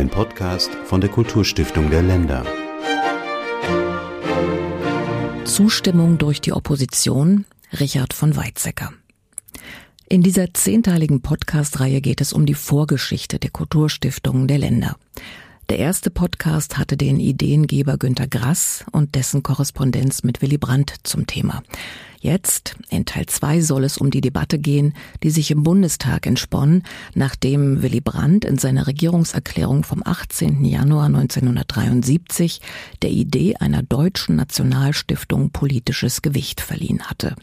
Ein Podcast von der Kulturstiftung der Länder. Zustimmung durch die Opposition, Richard von Weizsäcker. In dieser zehnteiligen Podcast-Reihe geht es um die Vorgeschichte der Kulturstiftungen der Länder. Der erste Podcast hatte den Ideengeber Günter Grass und dessen Korrespondenz mit Willy Brandt zum Thema. Jetzt, in Teil 2, soll es um die Debatte gehen, die sich im Bundestag entsponnen, nachdem Willy Brandt in seiner Regierungserklärung vom 18. Januar 1973 der Idee einer deutschen Nationalstiftung politisches Gewicht verliehen hatte.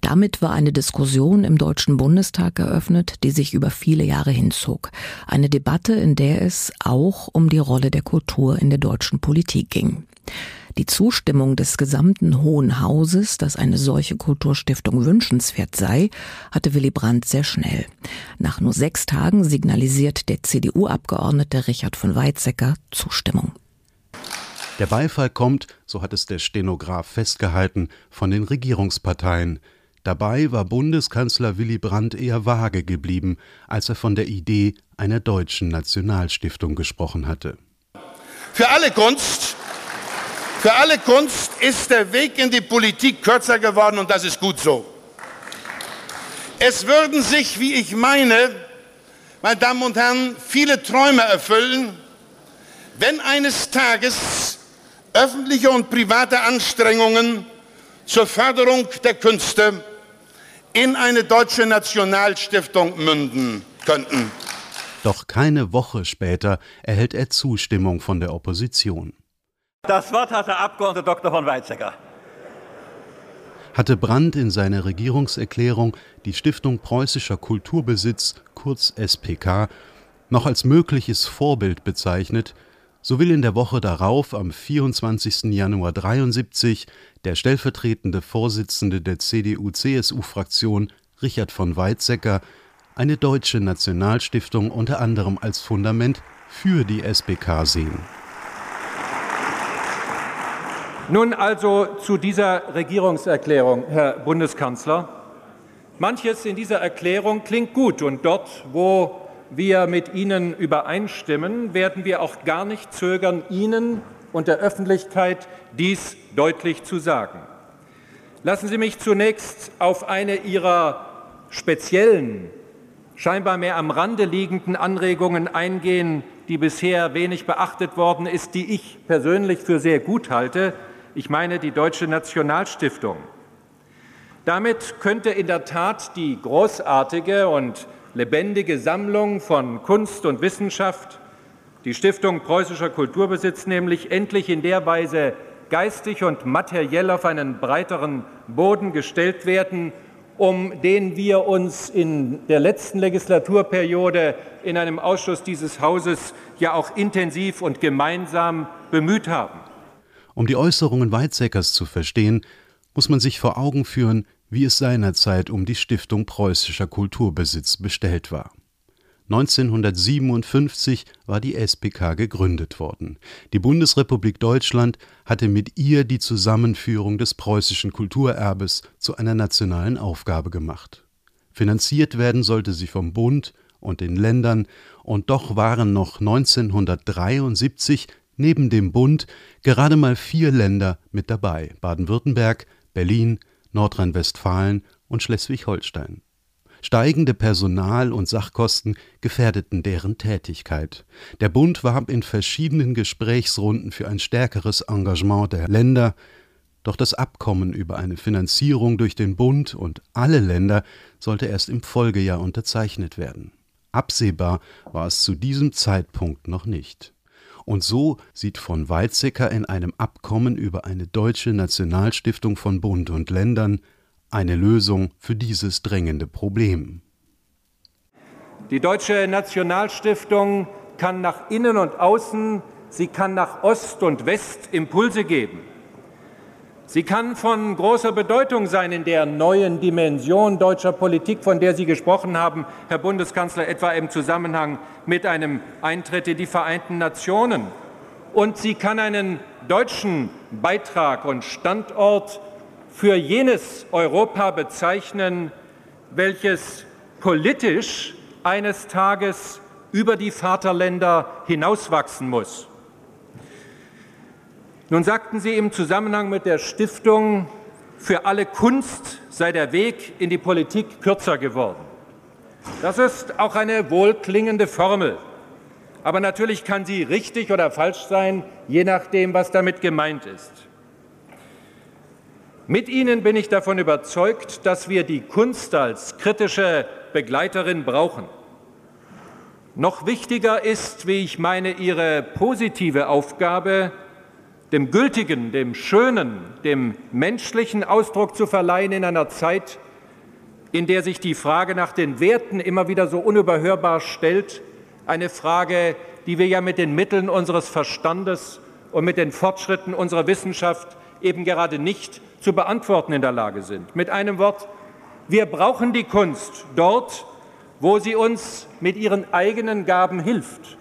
Damit war eine Diskussion im Deutschen Bundestag eröffnet, die sich über viele Jahre hinzog. Eine Debatte, in der es auch um die Rolle der Kultur in der deutschen Politik ging. Die Zustimmung des gesamten Hohen Hauses, dass eine solche Kulturstiftung wünschenswert sei, hatte Willy Brandt sehr schnell. Nach nur sechs Tagen signalisiert der CDU-Abgeordnete Richard von Weizsäcker Zustimmung. Der Beifall kommt, so hat es der Stenograf festgehalten, von den Regierungsparteien. Dabei war Bundeskanzler Willy Brandt eher vage geblieben, als er von der Idee einer deutschen Nationalstiftung gesprochen hatte. Für alle Kunst für alle Kunst ist der Weg in die Politik kürzer geworden und das ist gut so. Es würden sich, wie ich meine, meine Damen und Herren, viele Träume erfüllen, wenn eines Tages öffentliche und private Anstrengungen zur Förderung der Künste in eine deutsche Nationalstiftung münden könnten. Doch keine Woche später erhält er Zustimmung von der Opposition. Das Wort hat der Abgeordnete Dr. von Weizsäcker. Hatte Brandt in seiner Regierungserklärung die Stiftung Preußischer Kulturbesitz, kurz SPK, noch als mögliches Vorbild bezeichnet, so will in der Woche darauf, am 24. Januar 73, der stellvertretende Vorsitzende der CDU-CSU-Fraktion, Richard von Weizsäcker, eine deutsche Nationalstiftung unter anderem als Fundament für die SPK sehen. Nun also zu dieser Regierungserklärung, Herr Bundeskanzler. Manches in dieser Erklärung klingt gut und dort, wo wir mit Ihnen übereinstimmen, werden wir auch gar nicht zögern, Ihnen und der Öffentlichkeit dies deutlich zu sagen. Lassen Sie mich zunächst auf eine Ihrer speziellen, scheinbar mehr am Rande liegenden Anregungen eingehen, die bisher wenig beachtet worden ist, die ich persönlich für sehr gut halte, ich meine die Deutsche Nationalstiftung. Damit könnte in der Tat die großartige und lebendige Sammlung von Kunst und Wissenschaft, die Stiftung Preußischer Kulturbesitz nämlich endlich in der Weise geistig und materiell auf einen breiteren Boden gestellt werden, um den wir uns in der letzten Legislaturperiode in einem Ausschuss dieses Hauses ja auch intensiv und gemeinsam bemüht haben. Um die Äußerungen Weizsäckers zu verstehen, muss man sich vor Augen führen, wie es seinerzeit um die Stiftung preußischer Kulturbesitz bestellt war. 1957 war die SPK gegründet worden. Die Bundesrepublik Deutschland hatte mit ihr die Zusammenführung des preußischen Kulturerbes zu einer nationalen Aufgabe gemacht. Finanziert werden sollte sie vom Bund und den Ländern, und doch waren noch 1973 neben dem Bund gerade mal vier Länder mit dabei: Baden-Württemberg, Berlin, Nordrhein-Westfalen und Schleswig-Holstein. Steigende Personal- und Sachkosten gefährdeten deren Tätigkeit. Der Bund warb in verschiedenen Gesprächsrunden für ein stärkeres Engagement der Länder, doch das Abkommen über eine Finanzierung durch den Bund und alle Länder sollte erst im Folgejahr unterzeichnet werden. Absehbar war es zu diesem Zeitpunkt noch nicht. Und so sieht von Weizsäcker in einem Abkommen über eine deutsche Nationalstiftung von Bund und Ländern eine Lösung für dieses drängende Problem. Die deutsche Nationalstiftung kann nach innen und außen, sie kann nach Ost und West Impulse geben. Sie kann von großer Bedeutung sein in der neuen Dimension deutscher Politik, von der Sie gesprochen haben, Herr Bundeskanzler, etwa im Zusammenhang mit einem Eintritt in die Vereinten Nationen. Und sie kann einen deutschen Beitrag und Standort für jenes Europa bezeichnen, welches politisch eines Tages über die Vaterländer hinauswachsen muss. Nun sagten Sie im Zusammenhang mit der Stiftung, für alle Kunst sei der Weg in die Politik kürzer geworden. Das ist auch eine wohlklingende Formel. Aber natürlich kann sie richtig oder falsch sein, je nachdem, was damit gemeint ist. Mit Ihnen bin ich davon überzeugt, dass wir die Kunst als kritische Begleiterin brauchen. Noch wichtiger ist, wie ich meine, Ihre positive Aufgabe, dem Gültigen, dem Schönen, dem menschlichen Ausdruck zu verleihen in einer Zeit, in der sich die Frage nach den Werten immer wieder so unüberhörbar stellt, eine Frage, die wir ja mit den Mitteln unseres Verstandes und mit den Fortschritten unserer Wissenschaft eben gerade nicht zu beantworten in der Lage sind. Mit einem Wort, wir brauchen die Kunst dort, wo sie uns mit ihren eigenen Gaben hilft.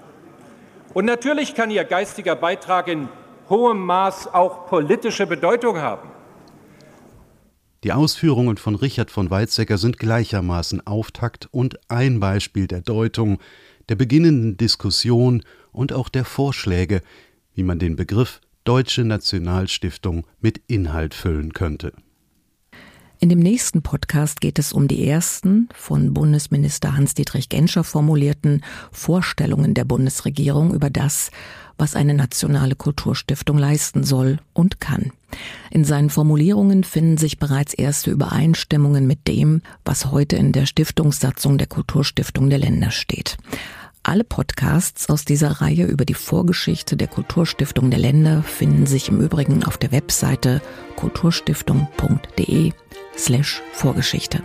Und natürlich kann ihr geistiger Beitrag in hohem Maß auch politische Bedeutung haben. Die Ausführungen von Richard von Weizsäcker sind gleichermaßen Auftakt und ein Beispiel der Deutung, der beginnenden Diskussion und auch der Vorschläge, wie man den Begriff Deutsche Nationalstiftung mit Inhalt füllen könnte. In dem nächsten Podcast geht es um die ersten von Bundesminister Hans-Dietrich Genscher formulierten Vorstellungen der Bundesregierung über das, was eine nationale Kulturstiftung leisten soll und kann. In seinen Formulierungen finden sich bereits erste Übereinstimmungen mit dem, was heute in der Stiftungssatzung der Kulturstiftung der Länder steht. Alle Podcasts aus dieser Reihe über die Vorgeschichte der Kulturstiftung der Länder finden sich im Übrigen auf der Webseite kulturstiftung.de slash Vorgeschichte.